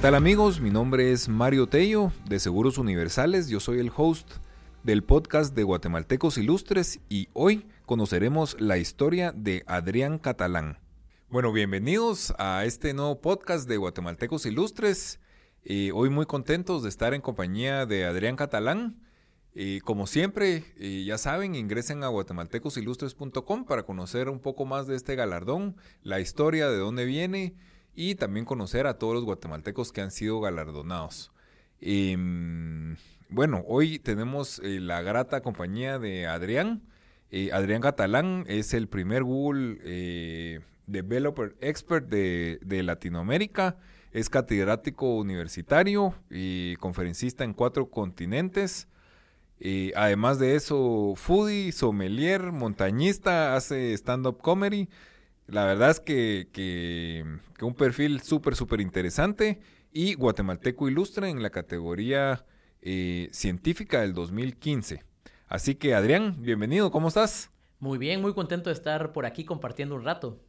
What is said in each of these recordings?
¿Qué tal amigos? Mi nombre es Mario Tello de Seguros Universales. Yo soy el host del podcast de Guatemaltecos Ilustres y hoy conoceremos la historia de Adrián Catalán. Bueno, bienvenidos a este nuevo podcast de Guatemaltecos Ilustres. Eh, hoy muy contentos de estar en compañía de Adrián Catalán. Eh, como siempre, eh, ya saben, ingresen a guatemaltecosilustres.com para conocer un poco más de este galardón, la historia, de dónde viene y también conocer a todos los guatemaltecos que han sido galardonados. Em, bueno, hoy tenemos eh, la grata compañía de Adrián. Eh, Adrián Catalán es el primer Google eh, Developer Expert de, de, Latinoamérica. Es catedrático universitario y conferencista en cuatro continentes. además de eso, foodie, sommelier, montañista, hace stand-up comedy. La verdad es que, que, un perfil súper, súper interesante y guatemalteco ilustre en la categoría eh, científica del 2015. Así que Adrián, bienvenido, ¿cómo estás? Muy bien, muy contento de estar por aquí compartiendo un rato.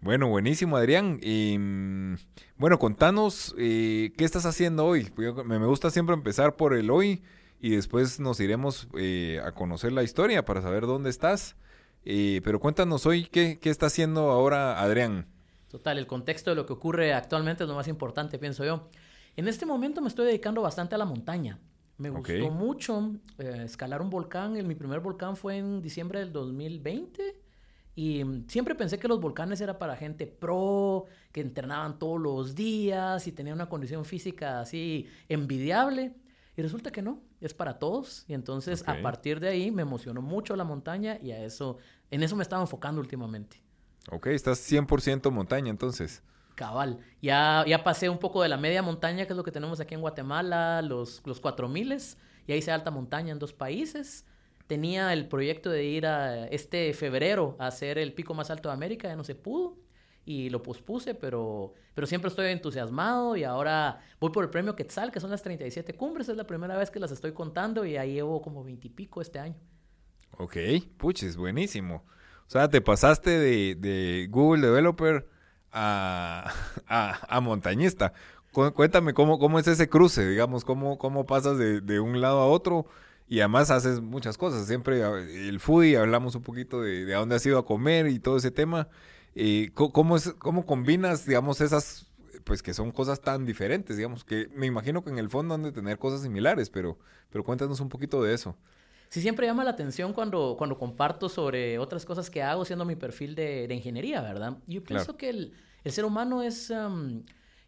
Bueno, buenísimo Adrián. Y, mm, bueno, contanos eh, qué estás haciendo hoy. Me gusta siempre empezar por el hoy y después nos iremos eh, a conocer la historia para saber dónde estás. Eh, pero cuéntanos hoy qué, está haciendo ahora Adrián. Total, el contexto de lo que ocurre actualmente es lo más importante, pienso yo. En este momento me estoy dedicando bastante a la montaña. Me gustó mucho eh, escalar un volcán. mi primer volcán fue en diciembre del 2020. Y siempre pensé que los volcanes era para gente pro, que entrenaban todos los días y tenían una condición física así envidiable. Y resulta que no, es para todos. Y entonces a partir de ahí me emocionó mucho la montaña y a eso en eso me estaba enfocando últimamente. Ok, estás 100% montaña entonces. Cabal. Ya, ya pasé un poco de la media montaña, que es lo que tenemos aquí en Guatemala, los, los 4000 y ahí hice alta montaña en dos países. Tenía el proyecto de ir a este febrero a hacer el pico más alto de América, ya no se pudo y lo pospuse, pero, pero siempre estoy entusiasmado y ahora voy por el premio Quetzal, que son las 37 cumbres, es la primera vez que las estoy contando y ahí llevo como 20 y pico este año. Ok, puches, buenísimo. O sea, te pasaste de, Google Developer a, a, montañista. Cuéntame cómo, cómo es ese cruce, digamos, cómo, cómo pasas de, un lado a otro y además haces muchas cosas. Siempre el foodie, hablamos un poquito de, a dónde has ido a comer y todo ese tema. Eh, ¿cómo, es, ¿Cómo combinas, digamos, esas, pues que son cosas tan diferentes, digamos, que me imagino que en el fondo han de tener cosas similares, pero, pero cuéntanos un poquito de eso sí siempre llama la atención cuando, cuando comparto sobre otras cosas que hago siendo mi perfil de, de ingeniería, ¿verdad? Yo pienso que el, el, ser humano es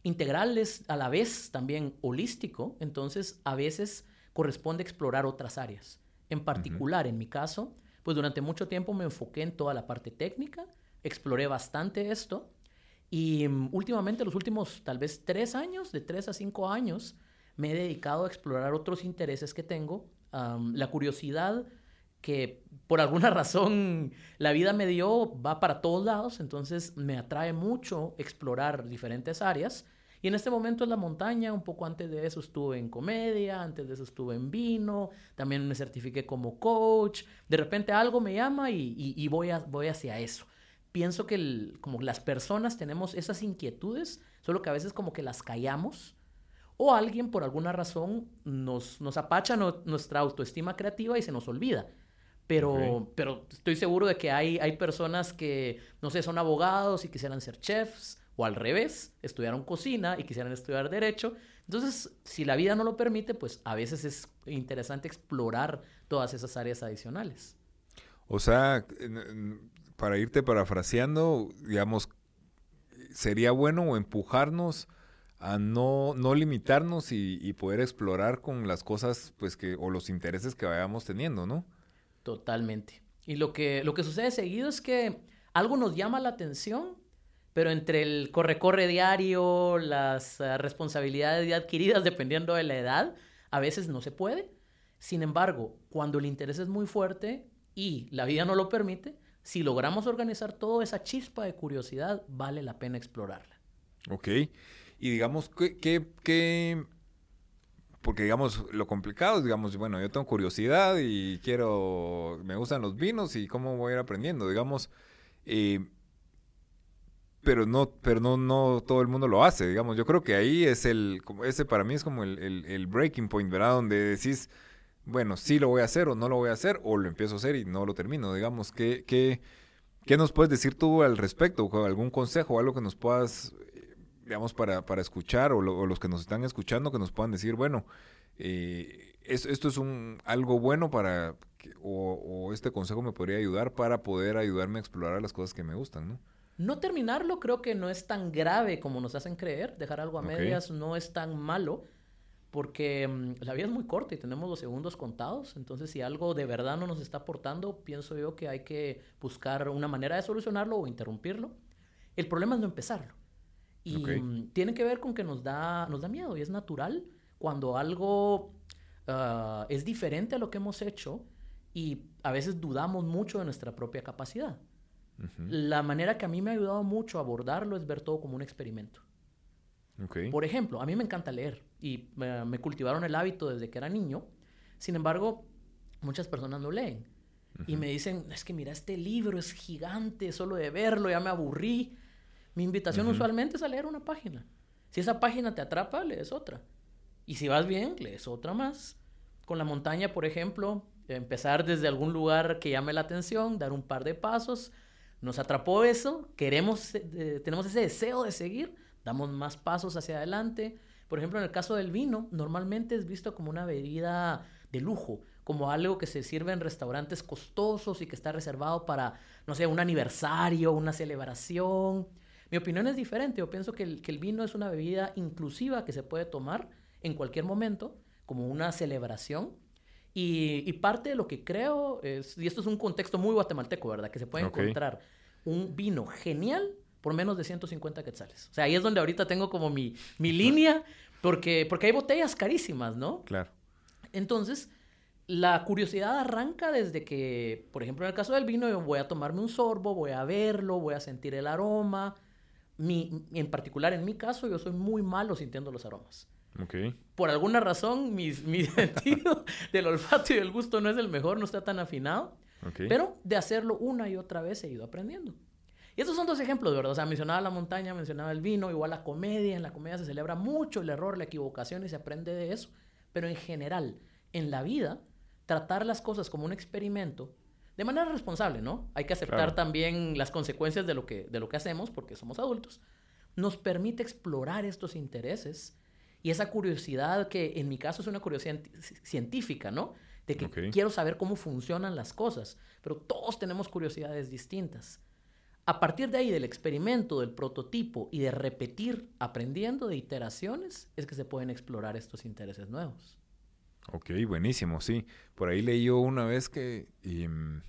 integral, es a la vez también holístico, entonces a veces corresponde explorar otras áreas. En particular, en mi caso, pues durante mucho tiempo me enfoqué en toda la parte técnica, exploré bastante esto y últimamente, los últimos tal vez tres años, de tres a cinco años, me he dedicado a explorar otros intereses que tengo la curiosidad que por alguna razón la vida me dio va para todos lados, entonces me atrae mucho explorar diferentes áreas. Y en este momento es la montaña, un poco antes de eso estuve en comedia, antes de eso estuve en vino, también me certifiqué como coach, de repente algo me llama y, voy, voy hacia eso. Pienso que como las personas tenemos esas inquietudes, solo que a veces como que las callamos o alguien por alguna razón nos, nos apacha nuestra autoestima creativa y se nos olvida. Pero, pero estoy seguro de que hay, hay personas que, no sé, son abogados y quisieran ser chefs, o al revés, estudiaron cocina y quisieran estudiar derecho. Entonces, si la vida no lo permite, pues a veces es interesante explorar todas esas áreas adicionales. O sea, para irte parafraseando, digamos, sería bueno empujarnos a no, no limitarnos y, poder explorar con las cosas pues que o los intereses que vayamos teniendo, ¿no? Totalmente. Y lo que, lo que sucede seguido es que algo nos llama la atención, pero entre el corre-corre diario, las uh, responsabilidades adquiridas dependiendo de la edad, a veces no se puede. Sin embargo, cuando el interés es muy fuerte y la vida no lo permite, si logramos organizar toda esa chispa de curiosidad, vale la pena explorarla. Ok. Y digamos, ¿qué, porque digamos, lo complicado es, digamos, bueno, yo tengo curiosidad y quiero, me gustan los vinos y cómo voy a ir aprendiendo, digamos, eh, pero no, pero no, no todo el mundo lo hace, digamos. Yo creo que ahí es el, como ese para mí es como el, el, breaking point, ¿verdad? Donde decís, bueno, sí lo voy a hacer o no lo voy a hacer, o lo empiezo a hacer y no lo termino, digamos. ¿Qué, qué, qué nos puedes decir tú al respecto? ¿Algún consejo o algo que nos puedas, digamos, para, para escuchar o, los que nos están escuchando que nos puedan decir, bueno, eh, esto es un, algo bueno para, o, o este consejo me podría ayudar para poder ayudarme a explorar las cosas que me gustan, ¿no? No terminarlo creo que no es tan grave como nos hacen creer. Dejar algo a medias no es tan malo porque mm, la vida es muy corta y tenemos los segundos contados. Entonces, si algo de verdad no nos está aportando, pienso yo que hay que buscar una manera de solucionarlo o interrumpirlo. El problema es no empezarlo. Y mm, tiene que ver con que nos da, nos da miedo y es natural cuando algo ah, es diferente a lo que hemos hecho y a veces dudamos mucho de nuestra propia capacidad. La manera que a mí me ha ayudado mucho a abordarlo es ver todo como un experimento. Por ejemplo, a mí me encanta leer y me cultivaron el hábito desde que era niño. Sin embargo, muchas personas no leen. Y me dicen, es que mira, este libro es gigante, solo de verlo ya me aburrí. Mi invitación usualmente es a leer una página. Si esa página te atrapa, lees otra. Y si vas bien, lees otra más. Con la montaña, por ejemplo, empezar desde algún lugar que llame la atención, dar un par de pasos, nos atrapó eso, queremos, eh, tenemos ese deseo de seguir, damos más pasos hacia adelante. Por ejemplo, en el caso del vino, normalmente es visto como una bebida de lujo, como algo que se sirve en restaurantes costosos y que está reservado para, no sé, un aniversario, una celebración. Mi opinión es diferente. Yo pienso que el, que el vino es una bebida inclusiva que se puede tomar en cualquier momento, como una celebración. Y, parte de lo que creo es, y esto es un contexto muy guatemalteco, ¿verdad? Que se puede encontrar un vino genial por menos de 150 quetzales. O sea, ahí es donde ahorita tengo como mi, mi línea, porque, porque hay botellas carísimas, ¿no? Claro. Entonces, la curiosidad arranca desde que, por ejemplo, en el caso del vino, yo voy a tomarme un sorbo, voy a verlo, voy a sentir el aroma. Mi, en particular, en mi caso, yo soy muy malo sintiendo los aromas. Por alguna razón, mi, mi sentido del olfato y del gusto no es el mejor, no está tan afinado. Pero de hacerlo una y otra vez he ido aprendiendo. Y estos son dos ejemplos, ¿verdad? O sea, mencionaba la montaña, mencionaba el vino, igual la comedia. En la comedia se celebra mucho el error, la equivocación y se aprende de eso. Pero en general, en la vida, tratar las cosas como un experimento de manera responsable, ¿no? Hay que aceptar también las consecuencias de lo, que, de lo que hacemos porque somos adultos. Nos permite explorar estos intereses y esa curiosidad que en mi caso es una curiosidad científica, ¿no? De que quiero saber cómo funcionan las cosas, pero todos tenemos curiosidades distintas. A partir de ahí, del experimento, del prototipo y de repetir aprendiendo de iteraciones, es que se pueden explorar estos intereses nuevos. Ok, buenísimo, sí. Por ahí leí yo una vez que, em,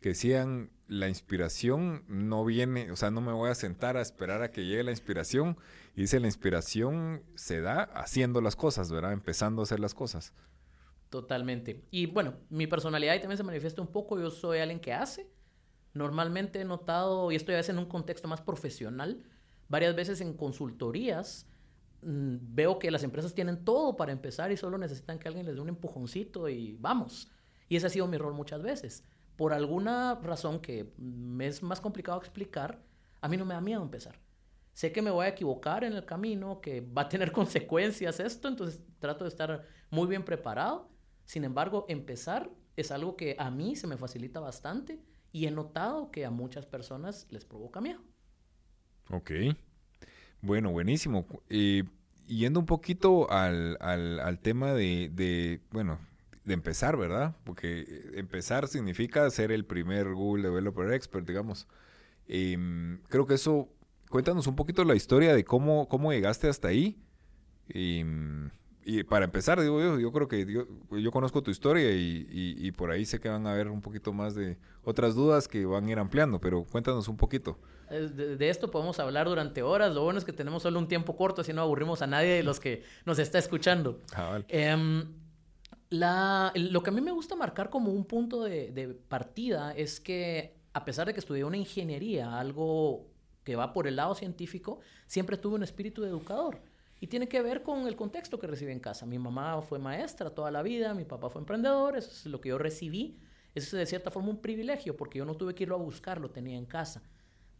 que decían, la inspiración no viene, o sea, no me voy a sentar a esperar a que llegue la inspiración. Y dice, la inspiración se da haciendo las cosas, ¿verdad? Empezando a hacer las cosas. Totalmente. Y bueno, mi personalidad ahí también se manifiesta un poco. Yo soy alguien que hace. Normalmente he notado, y estoy a veces en un contexto más profesional, varias veces en consultorías, mm, veo que las empresas tienen todo para empezar y solo necesitan que alguien les dé un empujoncito y vamos. Y ese ha sido mi rol muchas veces por alguna razón que me es más complicado explicar, a mí no me da miedo empezar. Sé que me voy a equivocar en el camino, que va a tener consecuencias esto, entonces trato de estar muy bien preparado. Sin embargo, empezar es algo que a mí se me facilita bastante y he notado que a muchas personas les provoca miedo. Ok. Bueno, buenísimo. Yendo un poquito al, al, tema de, de, bueno, de empezar, ¿verdad? Porque empezar significa ser el primer Google Developer Expert, digamos. Em, creo que eso, cuéntanos un poquito la historia de cómo, cómo llegaste hasta ahí. Em, y para empezar, digo yo, yo creo que yo, conozco tu historia y, por ahí sé que van a haber un poquito más de otras dudas que van a ir ampliando, pero cuéntanos un poquito. De, esto podemos hablar durante horas. Lo bueno es que tenemos solo un tiempo corto, así no aburrimos a nadie de los que nos está escuchando. Ah, la, lo que a mí me gusta marcar como un punto de, partida es que a pesar de que estudié una ingeniería, algo que va por el lado científico, siempre tuve un espíritu de educador. Y tiene que ver con el contexto que recibí en casa. Mi mamá fue maestra toda la vida, mi papá fue emprendedor, eso es lo que yo recibí. Eso es de cierta forma un privilegio porque yo no tuve que irlo a buscar, lo tenía en casa.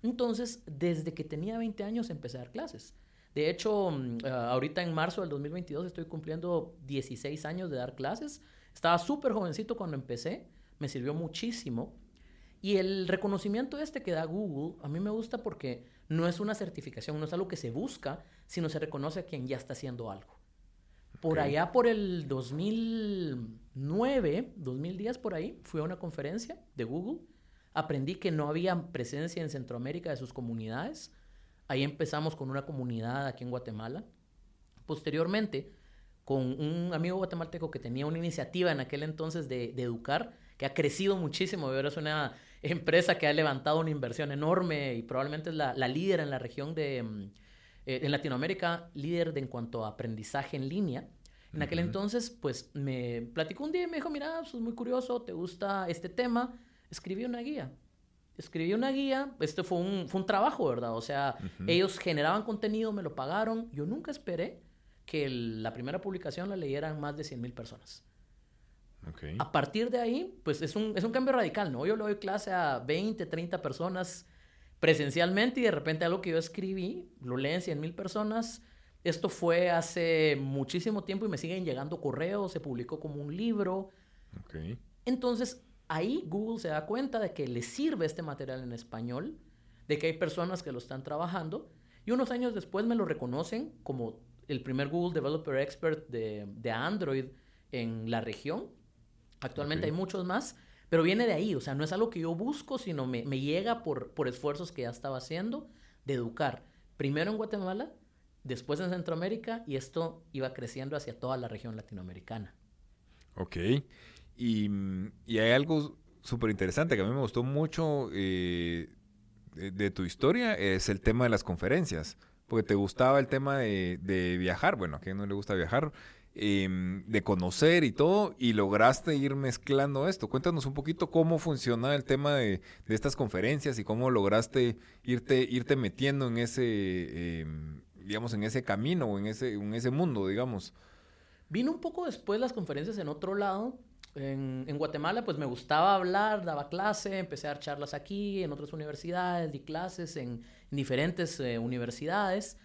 Entonces, desde que tenía 20 años empecé a dar clases. De hecho, mm, ah, ahorita en marzo del 2022 estoy cumpliendo 16 años de dar clases. Estaba súper jovencito cuando empecé, me sirvió muchísimo. Y el reconocimiento este que da Google, a mí me gusta porque no es una certificación, no es algo que se busca, sino se reconoce a quien ya está haciendo algo. Por allá, por el 2009, 2010, por ahí, fui a una conferencia de Google. Aprendí que no había presencia en Centroamérica de sus comunidades. Ahí empezamos con una comunidad aquí en Guatemala. Posteriormente, con un amigo guatemalteco que tenía una iniciativa en aquel entonces de, educar, que ha crecido muchísimo. Ahora es una empresa que ha levantado una inversión enorme y probablemente es la, líder en la región de, mm, eh, en Latinoamérica, líder de, en cuanto a aprendizaje en línea. En aquel entonces, pues me platicó un día y me dijo, mira, sos muy curioso, te gusta este tema, escribí una guía. Escribí una guía, este fue un, fue un trabajo, ¿verdad? O sea, ellos generaban contenido, me lo pagaron. Yo nunca esperé que la primera publicación la leyeran más de 100 mil personas. A partir de ahí, pues es un, es un cambio radical, ¿no? Yo le doy clase a 20, 30 personas presencialmente y de repente algo que yo escribí lo leen 100 mil personas. Esto fue hace muchísimo tiempo y me siguen llegando correos, se publicó como un libro. Entonces, ahí Google se da cuenta de que le sirve este material en español, de que hay personas que lo están trabajando y unos años después me lo reconocen como el primer Google Developer Expert de, Android en la región. Actualmente hay muchos más, pero viene de ahí, o sea, no es algo que yo busco, sino me, llega por, por esfuerzos que ya estaba haciendo de educar. Primero en Guatemala, después en Centroamérica y esto iba creciendo hacia toda la región latinoamericana. Ok. Y, hay algo súper interesante que a mí me gustó mucho eh, de, tu historia, es el tema de las conferencias, porque te gustaba el tema de, viajar, bueno, a quien no le gusta viajar, em, de conocer y todo, y lograste ir mezclando esto. Cuéntanos un poquito cómo funciona el tema de, estas conferencias y cómo lograste irte, irte metiendo en ese, em, digamos, en ese camino o en ese, en ese mundo, digamos. Vino un poco después las conferencias en otro lado, en, Guatemala, pues me gustaba hablar, daba clase, empecé a dar charlas aquí, en otras universidades, di clases en, diferentes eh, universidades.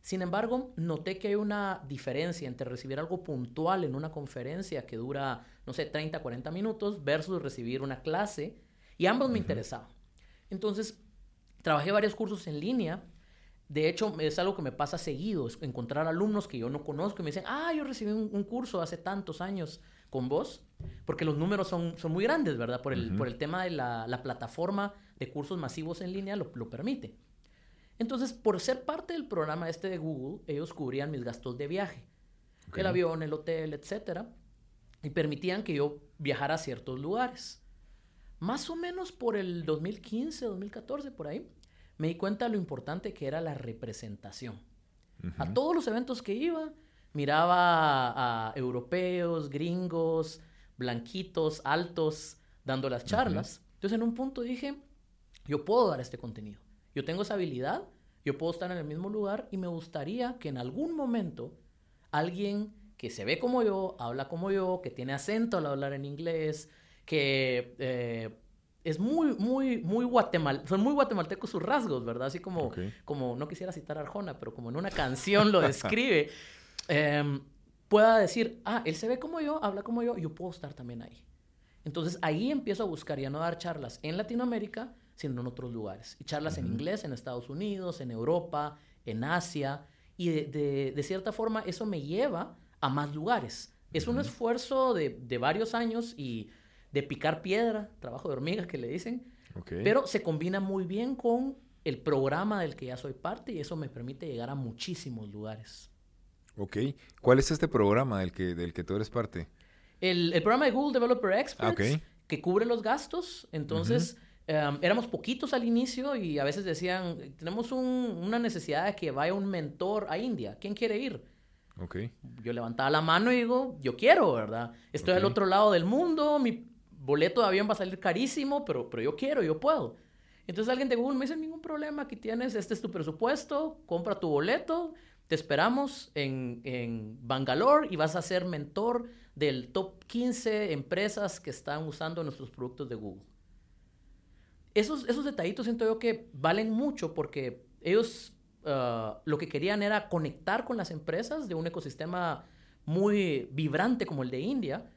Sin embargo, noté que hay una diferencia entre recibir algo puntual en una conferencia que dura, no sé, 30, 40 minutos versus recibir una clase, y ambos me interesaban. Entonces, trabajé varios cursos en línea. De hecho, es algo que me pasa seguido, es encontrar alumnos que yo no conozco y me dicen, ah, yo recibí un curso hace tantos años con vos, porque los números son, son muy grandes, ¿verdad? Por el, por el tema de la, la, plataforma de cursos masivos en línea lo, lo, permite. Entonces, por ser parte del programa este de Google, ellos cubrían mis gastos de viaje. El avión, el hotel, etc. Y permitían que yo viajara a ciertos lugares. Más o menos por el 2015, 2014, por ahí, me di cuenta de lo importante que era la representación. A todos los eventos que iba, miraba a, europeos, gringos, blanquitos, altos, dando las charlas. Entonces en un punto dije, yo puedo dar este contenido. Yo tengo esa habilidad, yo puedo estar en el mismo lugar y me gustaría que en algún momento alguien que se ve como yo, habla como yo, que tiene acento al hablar en inglés, que eh, es muy, muy, muy guatemal son muy guatemaltecos sus rasgos, ¿verdad? Así como, como, no quisiera citar a Arjona, pero como en una canción lo describe, Em, pueda decir, ah, él se ve como yo, habla como yo, yo puedo estar también ahí. Entonces ahí empiezo a buscar ya no dar charlas en Latinoamérica, sino en otros lugares. Y charlas en inglés en Estados Unidos, en Europa, en Asia. Y de, cierta forma eso me lleva a más lugares. Es un esfuerzo de, varios años y de picar piedra, trabajo de hormiga que le dicen. Pero se combina muy bien con el programa del que ya soy parte y eso me permite llegar a muchísimos lugares. Ok. ¿Cuál es este programa del que, del que tú eres parte? El, programa de Google Developer Experts, que cubre los gastos. Entonces, em, éramos poquitos al inicio y a veces decían, tenemos una necesidad de que vaya un mentor a India. ¿Quién quiere ir? Okay. Yo levantaba la mano y digo, yo quiero, ¿verdad? Estoy al otro lado del mundo, mi boleto de avión va a salir carísimo, pero, pero yo quiero, yo puedo. Entonces alguien de Google me dice, ningún problema, aquí tienes, este es tu presupuesto, compra tu boleto te esperamos en, Bangalore y vas a ser mentor del top 15 empresas que están usando nuestros productos de Google. Esos, esos detallitos siento yo que valen mucho porque ellos ah, lo que querían era conectar con las empresas de un ecosistema muy vibrante como el de India.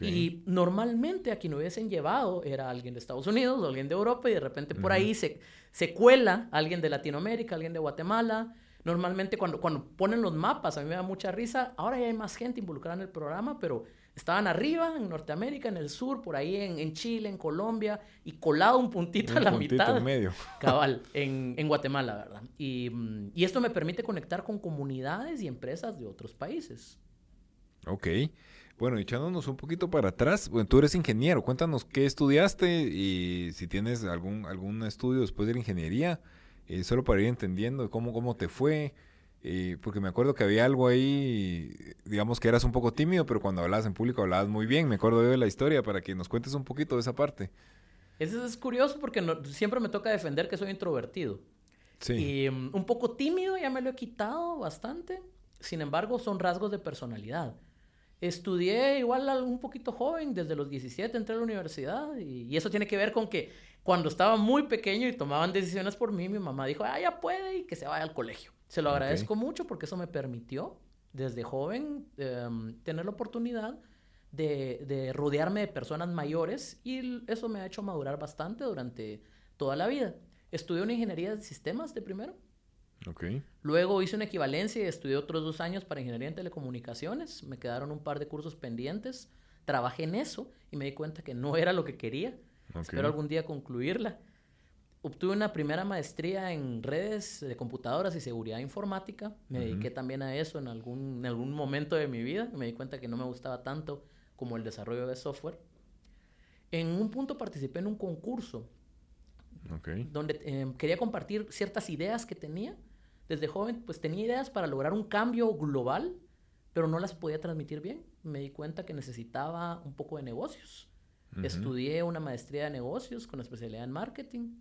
Y normalmente a quien hubiesen llevado era alguien de Estados Unidos o alguien de Europa y de repente por ahí se, se cuela alguien de Latinoamérica, alguien de Guatemala. Normalmente cuando, cuando ponen los mapas, a mí me da mucha risa, ahora ya hay más gente involucrada en el programa, pero estaban arriba en Norteamérica, en el sur, por ahí en, en Chile, en Colombia, y colado un puntito a la mitad. En medio. Cabal, en, en Guatemala, ¿verdad? Y, y, esto me permite conectar con comunidades y empresas de otros países. Ok. Bueno, echándonos un poquito para atrás, bueno, tú eres ingeniero, cuéntanos qué estudiaste y si tienes algún, algún estudio después de la ingeniería, eh, solo para ir entendiendo cómo, cómo te fue, eh, porque me acuerdo que había algo ahí, digamos que eras un poco tímido, pero cuando hablabas en público hablabas muy bien, me acuerdo yo de la historia, para que nos cuentes un poquito de esa parte. Eso es curioso porque siempre me toca defender que soy introvertido. Sí. Y um, un poco tímido, ya me lo he quitado bastante. Sin embargo, son rasgos de personalidad. Estudié igual un poquito joven, desde los 17 entré a la universidad y, eso tiene que ver con que cuando estaba muy pequeño y tomaban decisiones por mí, mi mamá dijo, ah, ya puede y que se vaya al colegio. Se lo agradezco mucho porque eso me permitió desde joven em, tener la oportunidad de, de, rodearme de personas mayores y eso me ha hecho madurar bastante durante toda la vida. Estudié una ingeniería de sistemas de primero Luego hice una equivalencia y estudié otros dos años para ingeniería en telecomunicaciones. Me quedaron un par de cursos pendientes. Trabajé en eso y me di cuenta que no era lo que quería. Espero algún día concluirla. Obtuve una primera maestría en redes de computadoras y seguridad informática. Me dediqué también a eso en algún, en algún momento de mi vida. Me di cuenta que no me gustaba tanto como el desarrollo de software. En un punto participé en un concurso donde eh, quería compartir ciertas ideas que tenía desde joven, pues tenía ideas para lograr un cambio global, pero no las podía transmitir bien. Me di cuenta que necesitaba un poco de negocios. Estudié una maestría de negocios con especialidad en marketing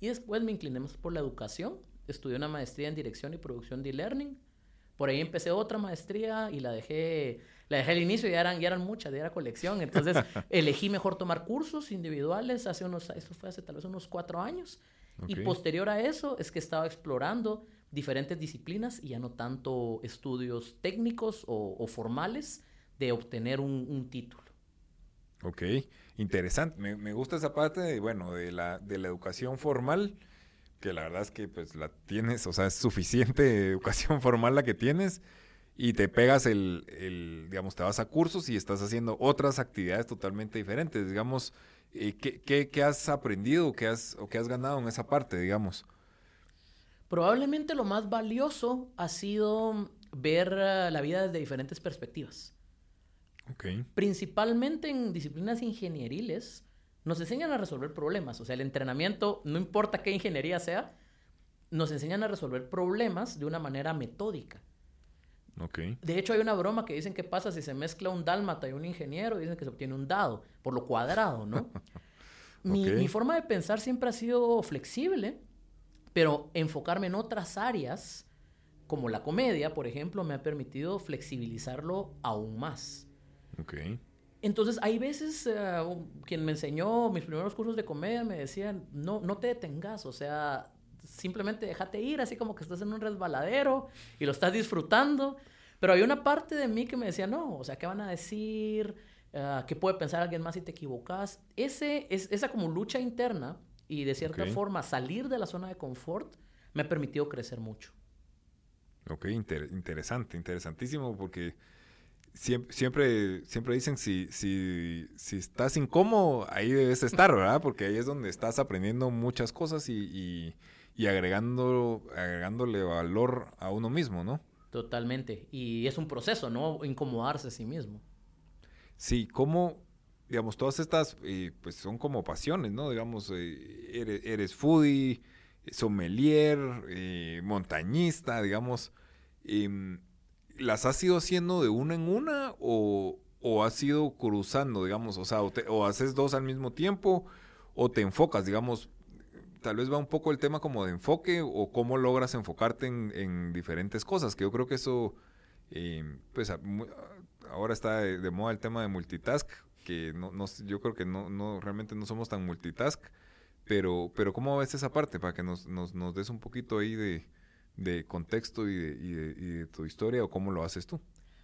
y después me incliné más por la educación. Estudié una maestría en dirección y producción de e-learning. Por ahí empecé otra maestría y la dejé, la dejé al inicio y ya eran, ya eran muchas, ya era colección. Entonces elegí mejor tomar cursos individuales hace unos, eso fue hace tal vez unos cuatro años. Y posterior a eso es que estaba explorando diferentes disciplinas y ya no tanto estudios técnicos o, formales de obtener un, título. Ok, interesante. Me, gusta esa parte de, bueno, de la, de la educación formal, que la verdad es que pues la tienes, o sea, es suficiente educación formal la que tienes y te pegas el, el, digamos, te vas a cursos y estás haciendo otras actividades totalmente diferentes. Digamos, eh, ¿qué, qué, qué has aprendido qué has, o qué has ganado en esa parte, digamos? Probablemente lo más valioso ha sido ver eh, la vida desde diferentes perspectivas. Okay. Principalmente en disciplinas ingenieriles, nos enseñan a resolver problemas. O sea, el entrenamiento, no importa qué ingeniería sea, nos enseñan a resolver problemas de una manera metódica. Okay. De hecho, hay una broma que dicen que pasa si se mezcla un dálmata y un ingeniero, dicen que se obtiene un dado, por lo cuadrado, ¿no? mi, mi, forma de pensar siempre ha sido flexible pero enfocarme en otras áreas, como la comedia, por ejemplo, me ha permitido flexibilizarlo aún más. Ok. Entonces, hay veces, eh, quien me enseñó mis primeros cursos de comedia me decían, no, no te detengas, o sea, simplemente déjate ir, así como que estás en un resbaladero y lo estás disfrutando. Pero hay una parte de mí que me decía, no, o sea, ¿qué van a decir? Uh, ¿Qué puede pensar alguien más si te equivocas? Ese, es, esa como lucha interna y de cierta forma salir de la zona de confort me ha permitido crecer mucho. Ok, interesante, interesantísimo porque siempre, siempre, siempre dicen si, si, si estás incómodo, ahí debes estar, ¿verdad? Porque ahí es donde estás aprendiendo muchas cosas y, y, agregando, agregándole valor a uno mismo, ¿no? Totalmente. Y es un proceso, ¿no? Incomodarse a sí mismo. Sí, ¿cómo, digamos, todas estas, eh, pues son como pasiones, ¿no? Digamos, eh, eres, eres, foodie, sommelier, eh, montañista, digamos. Em, ¿Las has ido haciendo de una en una o, o has ido cruzando, digamos? O sea, o, haces dos al mismo tiempo o te enfocas, digamos, tal vez va un poco el tema como de enfoque o cómo logras enfocarte en, en diferentes cosas, que yo creo que eso, em, pues ahora está de, moda el tema de multitask, que no, no yo creo que no, no, realmente no somos tan multitask, Pero, pero ¿cómo ves esa parte? Para que nos, nos, nos des un poquito ahí de, de contexto y de, y, de, y de, tu historia o cómo lo haces tú.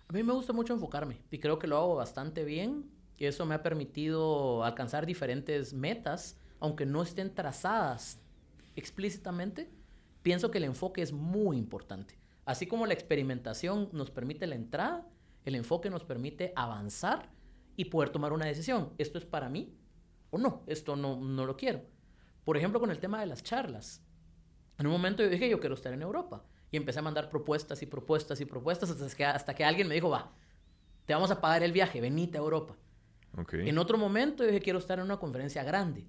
A mí me gusta mucho enfocarme y creo que lo hago bastante bien y eso me ha permitido alcanzar diferentes metas, aunque no estén trazadas explícitamente. Pienso que el enfoque es muy importante. Así como la experimentación nos permite la entrada, el enfoque nos permite avanzar y poder tomar una decisión. ¿Esto es para mí o no? Esto no, no lo quiero. Por ejemplo, con el tema de las charlas. En un momento yo dije, yo quiero estar en Europa. Y empecé a mandar propuestas y propuestas y propuestas hasta que, hasta que alguien me dijo, va, te vamos a pagar el viaje, venite a Europa. Okay. En otro momento yo dije, quiero estar en una conferencia grande.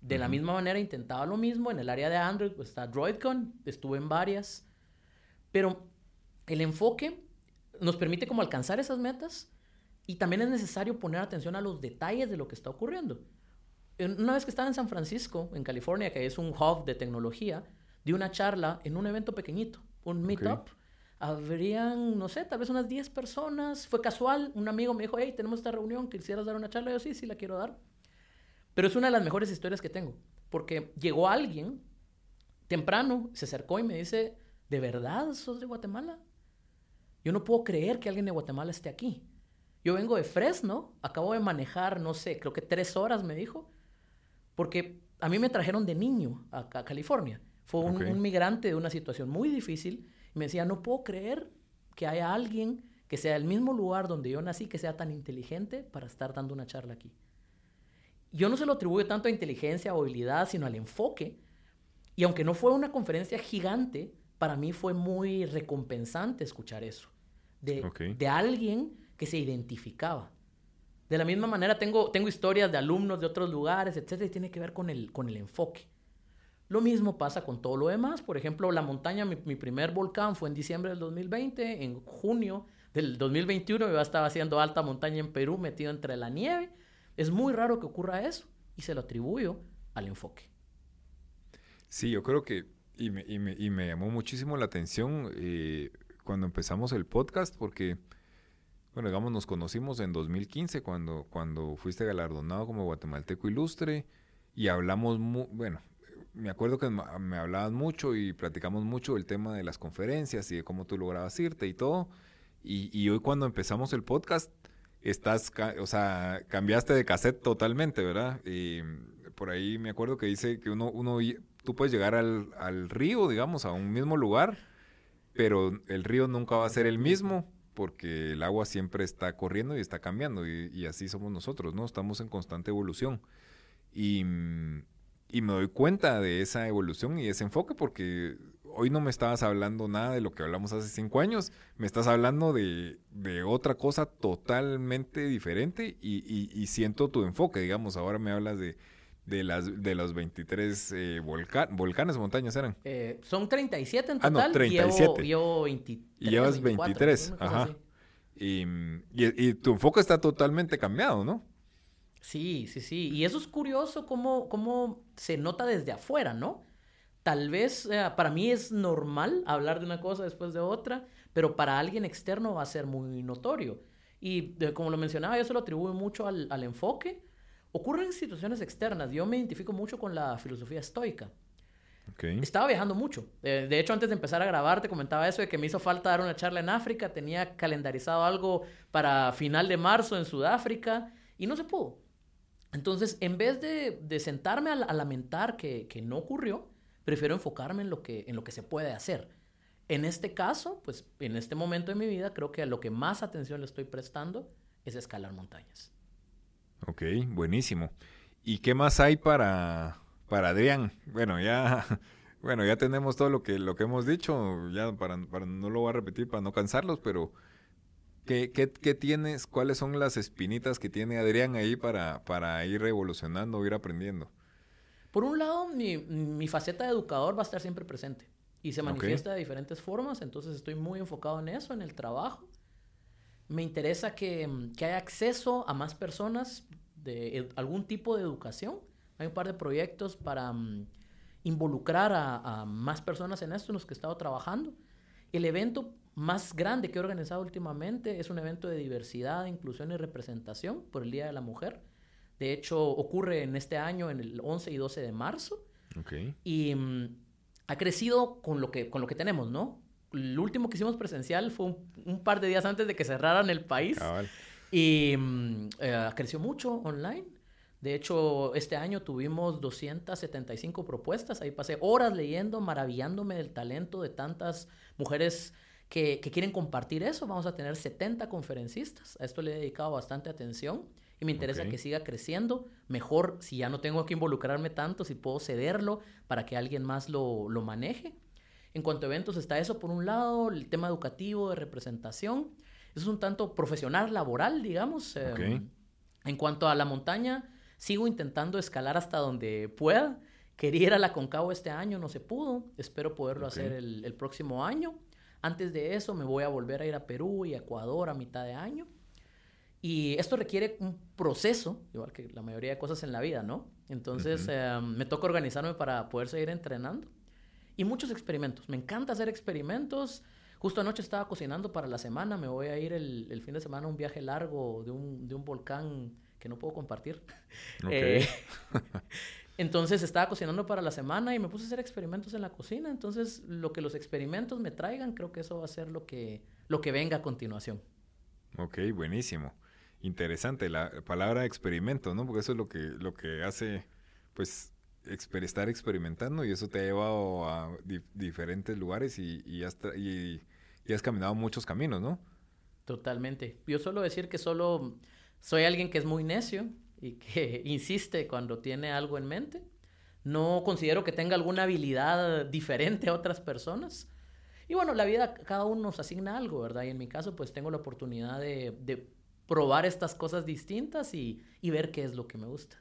De la misma manera intentaba lo mismo en el área de Android, pues está DroidCon, estuve en varias. Pero el enfoque nos permite como alcanzar esas metas y también es necesario poner atención a los detalles de lo que está ocurriendo. Una vez que estaba en San Francisco, en California, que es un hub de tecnología, di una charla en un evento pequeñito, un meetup. Habrían, no sé, tal vez unas 10 personas. Fue casual. Un amigo me dijo, hey, tenemos esta reunión, ¿quisieras dar una charla? yo, sí, sí, la quiero dar. Pero es una de las mejores historias que tengo. Porque llegó alguien temprano, se acercó y me dice, ¿de verdad sos de Guatemala? Yo no puedo creer que alguien de Guatemala esté aquí. Yo vengo de Fresno, acabo de manejar, no sé, creo que tres horas, me dijo porque a mí me trajeron de niño a, California. Fue un, migrante de una situación muy difícil. Y me decía, no puedo creer que haya alguien que sea el mismo lugar donde yo nací, que sea tan inteligente para estar dando una charla aquí. Yo no se lo atribuyo tanto a inteligencia o habilidad, sino al enfoque. Y aunque no fue una conferencia gigante, para mí fue muy recompensante escuchar eso. De, de alguien que se identificaba. De la misma manera tengo, tengo historias de alumnos de otros lugares, etcétera, y tiene que ver con el, con el enfoque. Lo mismo pasa con todo lo demás. Por ejemplo, la montaña, mi, primer volcán fue en diciembre del 2020. En junio del 2021 yo estaba haciendo alta montaña en Perú, metido entre la nieve. Es muy raro que ocurra eso y se lo atribuyo al enfoque. Sí, yo creo que, y me, y me, y me llamó muchísimo la atención eh, cuando empezamos el podcast, porque bueno, digamos, nos conocimos en 2015 cuando, cuando fuiste galardonado como guatemalteco ilustre y hablamos, bueno, me acuerdo que me hablabas mucho y platicamos mucho del tema de las conferencias y de cómo tú lograbas irte y todo. Y, hoy cuando empezamos el podcast, estás, o sea, cambiaste de cassette totalmente, ¿verdad? Y por ahí me acuerdo que dice que uno, uno tú puedes llegar al, al río, digamos, a un mismo lugar, pero el río nunca va a ser el mismo porque el agua siempre está corriendo y está cambiando y, así somos nosotros, ¿no? Estamos en constante evolución. Y, y, me doy cuenta de esa evolución y ese enfoque porque hoy no me estabas hablando nada de lo que hablamos hace cinco años, me estás hablando de, otra cosa totalmente diferente y, siento tu enfoque, digamos, ahora me hablas de, de, las, de los 23 eh, volcanes, montañas eran. Eh, son 37 en total. Ah, no, 37. Llevo, 23. Y llevas 23, ajá. Y, y, tu enfoque está totalmente cambiado, ¿no? Sí, sí, sí. Y eso es curioso cómo, cómo se nota desde afuera, ¿no? Tal vez eh, para mí es normal hablar de una cosa después de otra, pero para alguien externo va a ser muy notorio. Y como lo mencionaba, yo se lo atribuyo mucho al, al enfoque Ocurren situaciones externas. Yo me identifico mucho con la filosofía estoica. Estaba viajando mucho. de hecho, antes de empezar a grabar, te comentaba eso de que me hizo falta dar una charla en África. Tenía calendarizado algo para final de marzo en Sudáfrica y no se pudo. Entonces, en vez de, sentarme a, lamentar que, no ocurrió, prefiero enfocarme en lo, que, en lo que se puede hacer. En este caso, pues en este momento de mi vida, creo que a lo que más atención le estoy prestando es escalar montañas. Ok, buenísimo. ¿Y qué más hay para, para Adrián? Bueno, ya, bueno, ya tenemos todo lo que, lo que hemos dicho, ya para, no lo voy a repetir para no cansarlos, pero ¿qué, qué, qué tienes? ¿Cuáles son las espinitas que tiene Adrián ahí para, para ir revolucionando, ir aprendiendo? Por un lado, mi, mi faceta de educador va a estar siempre presente y se manifiesta de diferentes formas, entonces estoy muy enfocado en eso, en el trabajo me interesa que, que, haya acceso a más personas de algún tipo de educación. Hay un par de proyectos para mm, involucrar a, más personas en esto, en los que he estado trabajando. El evento más grande que he organizado últimamente es un evento de diversidad, inclusión y representación por el Día de la Mujer, De hecho, ocurre en este año, en el 11 y 12 de marzo. Okay. Y mm, ha crecido con lo, que, con lo que tenemos, ¿no? El último que hicimos presencial fue un, par de días antes de que cerraran el país. Y mm, eh, creció mucho online. De hecho, este año tuvimos 275 propuestas. Ahí pasé horas leyendo, maravillándome del talento de tantas mujeres que, quieren compartir eso. Vamos a tener 70 conferencistas. A esto le he dedicado bastante atención y me interesa que siga creciendo. Mejor si ya no tengo que involucrarme tanto, si puedo cederlo para que alguien más lo, maneje. En cuanto a eventos está eso por un lado, el tema educativo de representación. Eso es un tanto profesional, laboral, digamos. Em, en cuanto a la montaña, sigo intentando escalar hasta donde pueda. Quería ir a la Concavo este año, no se pudo. Espero poderlo hacer el, el próximo año. Antes de eso me voy a volver a ir a Perú y a Ecuador a mitad de año. Y esto requiere un proceso, igual que la mayoría de cosas en la vida, ¿no? Entonces eh, me toca organizarme para poder seguir entrenando. Y muchos experimentos. Me encanta hacer experimentos. Justo anoche estaba cocinando para la semana. Me voy a ir el, fin de semana a un viaje largo de un, de un volcán que no puedo compartir. Okay. Eh, entonces estaba cocinando para la semana y me puse a hacer experimentos en la cocina. Entonces lo que los experimentos me traigan, creo que eso va a ser lo que, lo que venga a continuación. Ok, buenísimo. Interesante la palabra experimento, ¿no? Porque eso es lo que, lo que hace, pues, estar experimentando y eso te ha llevado a diferentes lugares y, y, y has caminado muchos caminos, ¿no? Totalmente. Yo suelo decir que solo soy alguien que es muy necio y que insiste cuando tiene algo en mente. No considero que tenga alguna habilidad diferente a otras personas. Y bueno, la vida, cada uno nos asigna algo, ¿verdad? Y en mi caso, pues tengo la oportunidad de, probar estas cosas distintas y, ver qué es lo que me gusta.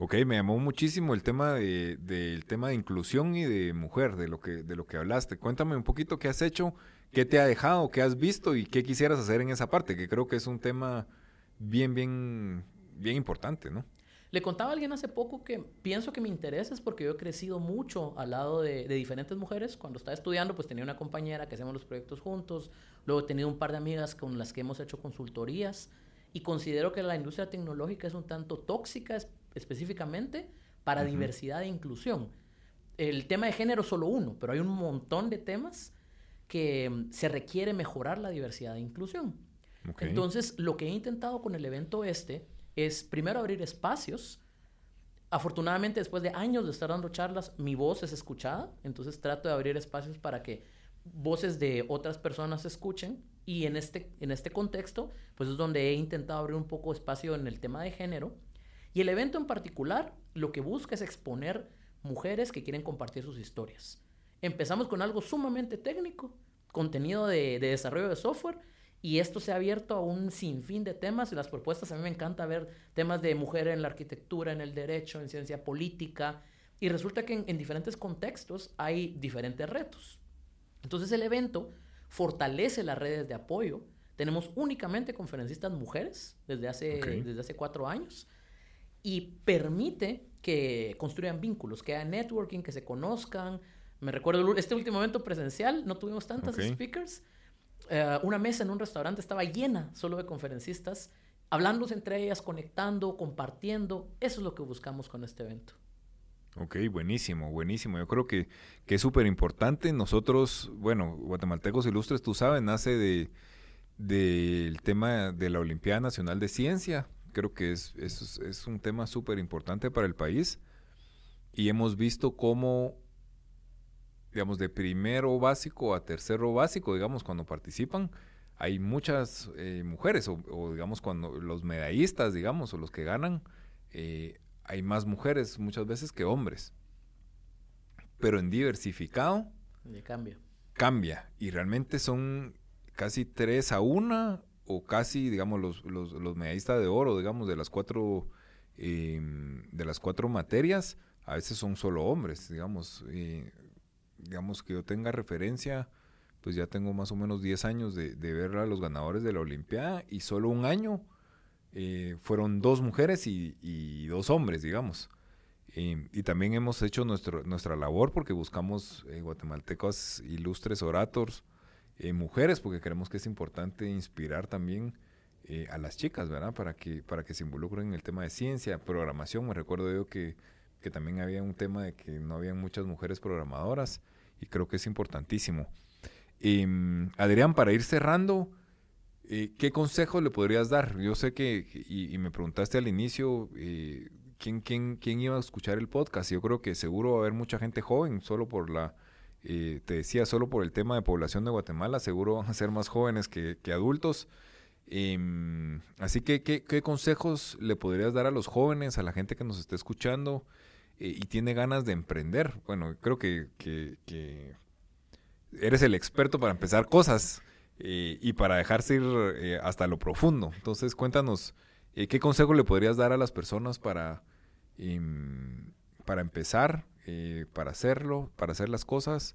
Ok, me llamó muchísimo el tema de, del tema de inclusión y de mujer, de lo que de lo que hablaste. Cuéntame un poquito qué has hecho, qué te ha dejado, qué has visto y qué quisieras hacer en esa parte, que creo que es un tema bien, bien, bien importante, ¿no? Le contaba a alguien hace poco que pienso que mi interés es porque yo he crecido mucho al lado de, diferentes mujeres. Cuando estaba estudiando, pues tenía una compañera que hacemos los proyectos juntos. Luego he tenido un par de amigas con las que hemos hecho consultorías. Y considero que la industria tecnológica es un tanto tóxica específicamente para diversidad e inclusión. El tema de género es solo uno, pero hay un montón de temas que mm, se requiere mejorar la diversidad e inclusión. Entonces, lo que he intentado con el evento este es primero abrir espacios. Afortunadamente, después de años de estar dando charlas, mi voz es escuchada. Entonces, trato de abrir espacios para que voces de otras personas se escuchen. Y en este, en este contexto, pues es donde he intentado abrir un poco espacio en el tema de género. Y el evento en particular, lo que busca es exponer mujeres que quieren compartir sus historias. Empezamos con algo sumamente técnico, contenido de, de desarrollo de software, y esto se ha abierto a un sinfín de temas y las propuestas, a mí me encanta ver temas de mujer en la arquitectura, en el derecho, en ciencia política, y resulta que en, diferentes contextos hay diferentes retos. Entonces el evento fortalece las redes de apoyo. Tenemos únicamente conferencistas mujeres desde hace, desde hace cuatro años y permite que construyan vínculos, que haya networking, que se conozcan. Me recuerdo este último evento presencial, no tuvimos tantas speakers, eh, una mesa en un restaurante estaba llena solo de conferencistas, hablándose entre ellas, conectando, compartiendo. Eso es lo que buscamos con este evento. Ok, buenísimo, buenísimo. Yo creo que, que es súper importante. Nosotros, bueno, Guatemaltecos Ilustres, tú sabes, nace de del tema de la Olimpiada Nacional de Ciencia. Creo que es, es, es un tema súper importante para el país. Y hemos visto cómo digamos, de primero básico a tercero básico, digamos, cuando participan, hay muchas eh, mujeres, o, digamos, cuando los medallistas, digamos, o los que ganan, eh, hay más mujeres muchas veces que hombres. Pero en diversificado... cambia. Cambia. Y realmente son casi tres a una, o casi, digamos, los, los, medallistas de oro, digamos, de las cuatro, em, de las cuatro materias, a veces son solo hombres, digamos. Digamos que yo tenga referencia, pues ya tengo más o menos 10 años de, ver a los ganadores de la Olimpiada y solo un año eh, fueron dos mujeres y, dos hombres, digamos. y también hemos hecho nuestro, nuestra labor porque buscamos eh, guatemaltecos ilustres orators, eh, mujeres, porque creemos que es importante inspirar también eh, a las chicas, ¿verdad? Para que, para que se involucren en el tema de ciencia, programación. Me recuerdo yo que, que también había un tema de que no había muchas mujeres programadoras y creo que es importantísimo. Em, Adrián, para ir cerrando, eh, ¿qué consejo le podrías dar? Yo sé que, y, me preguntaste al inicio, ¿quién, quién, quién iba a escuchar el podcast? Yo creo que seguro va a haber mucha gente joven, solo por la, eh, te decía, solo por el tema de población de Guatemala, seguro van a ser más jóvenes que, adultos. Em, así que, ¿qué, consejos le podrías dar a los jóvenes, a la gente que nos esté escuchando eh, y tiene ganas de emprender? Bueno, creo que, eres el experto para empezar cosas eh, y para dejarse ir hasta lo profundo. Entonces, cuéntanos, ¿qué consejo le podrías dar a las personas para, em, para empezar eh, para hacerlo, para hacer las cosas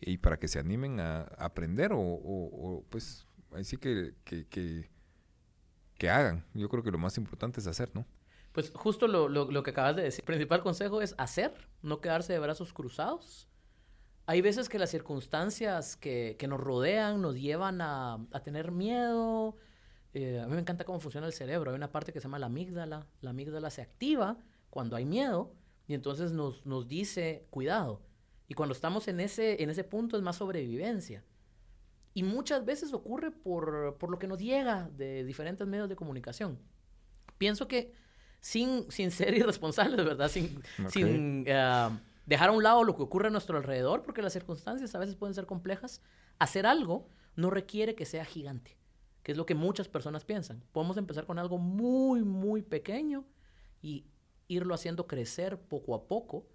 y para que se animen a, aprender o, pues así que, que, hagan. Yo creo que lo más importante es hacer, ¿no? Pues justo lo, lo, que acabas de decir, el principal consejo es hacer, no quedarse de brazos cruzados. Hay veces que las circunstancias que, que nos rodean nos llevan a, a tener miedo. Eh, a mí me encanta cómo funciona el cerebro. Hay una parte que se llama la amígdala. La amígdala se activa cuando hay miedo y entonces nos, nos dice, cuidado. Y cuando estamos en ese, en ese punto es más sobrevivencia. Y muchas veces ocurre por, por lo que nos llega de diferentes medios de comunicación. Pienso que sin, sin ser irresponsables, ¿verdad? Sin, sin eh, dejar a un lado lo que ocurre a nuestro alrededor, porque las circunstancias a veces pueden ser complejas, hacer algo no requiere que sea gigante, que es lo que muchas personas piensan. Podemos empezar con algo muy, muy pequeño y irlo haciendo crecer poco a poco.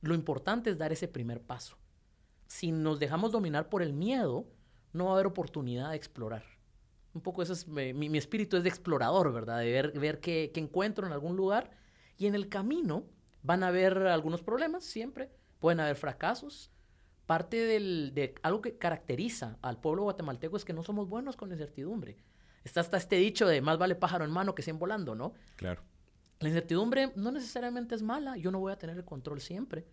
Lo importante es dar ese primer paso. Si nos dejamos dominar por el miedo, no va a haber oportunidad de explorar. Un poco eso es, mi, espíritu es de explorador, ¿verdad? De ver, ver qué, encuentro en algún lugar. Y en el camino van a haber algunos problemas, siempre. Pueden haber fracasos. Parte de algo que caracteriza al pueblo guatemalteco es que no somos buenos con incertidumbre. Está hasta este dicho de más vale pájaro en mano que 100 volando, ¿no? Claro. La incertidumbre no necesariamente es mala, yo no voy a tener el control siempre.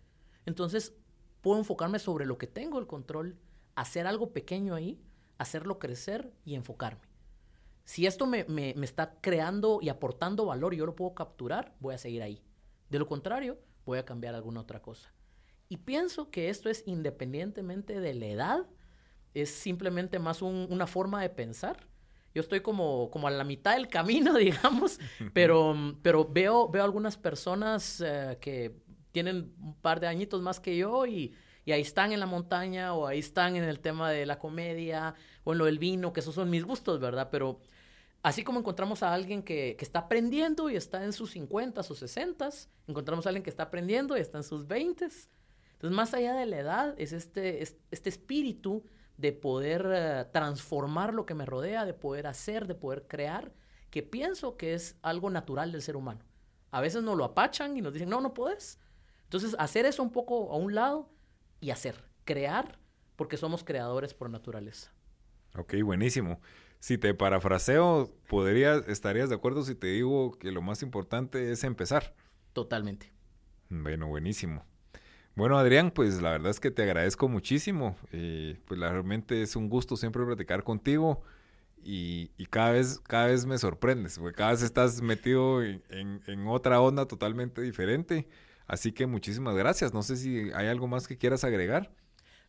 Entonces, puedo enfocarme sobre lo que tengo el control, hacer algo pequeño ahí, hacerlo crecer y enfocarme. Si esto me, está creando y aportando valor y yo lo puedo capturar, voy a seguir ahí. De lo contrario, voy a cambiar alguna otra cosa. Y pienso que esto es independientemente de la edad, es simplemente más una forma de pensar yo estoy como, como a la mitad del camino, digamos, pero, pero veo, veo algunas personas eh, que tienen un par de añitos más que yo y, y, ahí están en la montaña o ahí están en el tema de la comedia o en lo del vino, que esos son mis gustos, ¿verdad? Pero así como encontramos a alguien que, que está aprendiendo y está en sus 50 o 60, encontramos a alguien que está aprendiendo y está en sus 20. Entonces, más allá de la edad, es este, este espíritu de poder eh, transformar lo que me rodea, de poder hacer, de poder crear, que pienso que es algo natural del ser humano. A veces nos lo apachan y nos dicen, no, no puedes. Entonces, hacer eso un poco a un lado y hacer, crear, porque somos creadores por naturaleza. Ok, buenísimo. Si te parafraseo, podrías, estarías de acuerdo si te digo que lo más importante es empezar. Totalmente. Bueno, buenísimo. Bueno, Adrián, pues la verdad es que te agradezco muchísimo. Eh, pues realmente es un gusto siempre platicar contigo y, cada, vez, cada vez me sorprendes, porque cada vez estás metido en, otra onda totalmente diferente. Así que muchísimas gracias. No sé si hay algo más que quieras agregar.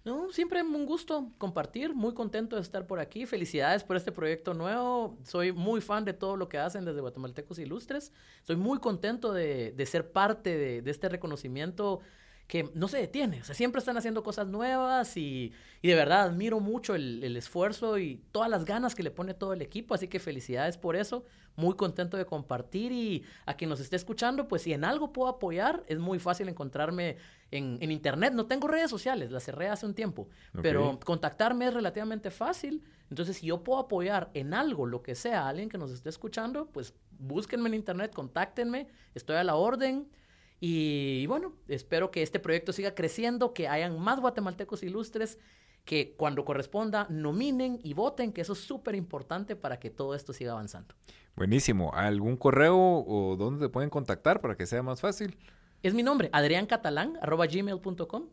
No, siempre un gusto compartir, muy contento de estar por aquí. Felicidades por este proyecto nuevo. Soy muy fan de todo lo que hacen desde Guatemaltecos Ilustres. Soy muy contento de, ser parte de, de este reconocimiento que no se detiene. O sea, siempre están haciendo cosas nuevas y, de verdad admiro mucho el, esfuerzo y todas las ganas que le pone todo el equipo. Así que felicidades por eso. Muy contento de compartir y a quien nos esté escuchando, pues si en algo puedo apoyar, es muy fácil encontrarme en, internet. No tengo redes sociales, las cerré hace un tiempo, pero contactarme es relativamente fácil. Entonces, si yo puedo apoyar en algo, lo que sea, a alguien que nos esté escuchando, pues búsquenme en internet, contáctenme, estoy a la orden. Y bueno, espero que este proyecto siga creciendo, que hayan más guatemaltecos ilustres que cuando corresponda nominen y voten, que eso es súper importante para que todo esto siga avanzando. Buenísimo. ¿Algún correo o dónde te pueden contactar para que sea más fácil? Es mi nombre, adriancatalán, arroba gmail.com.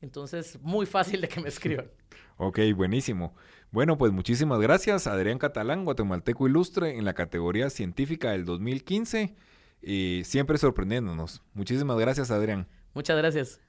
Entonces, muy fácil de que me escriban. Ok, buenísimo. Bueno, pues muchísimas gracias, Adrián Catalán, guatemalteco ilustre en la categoría científica del 2015 y siempre sorprendiéndonos. Muchísimas gracias, Adrián. Muchas gracias.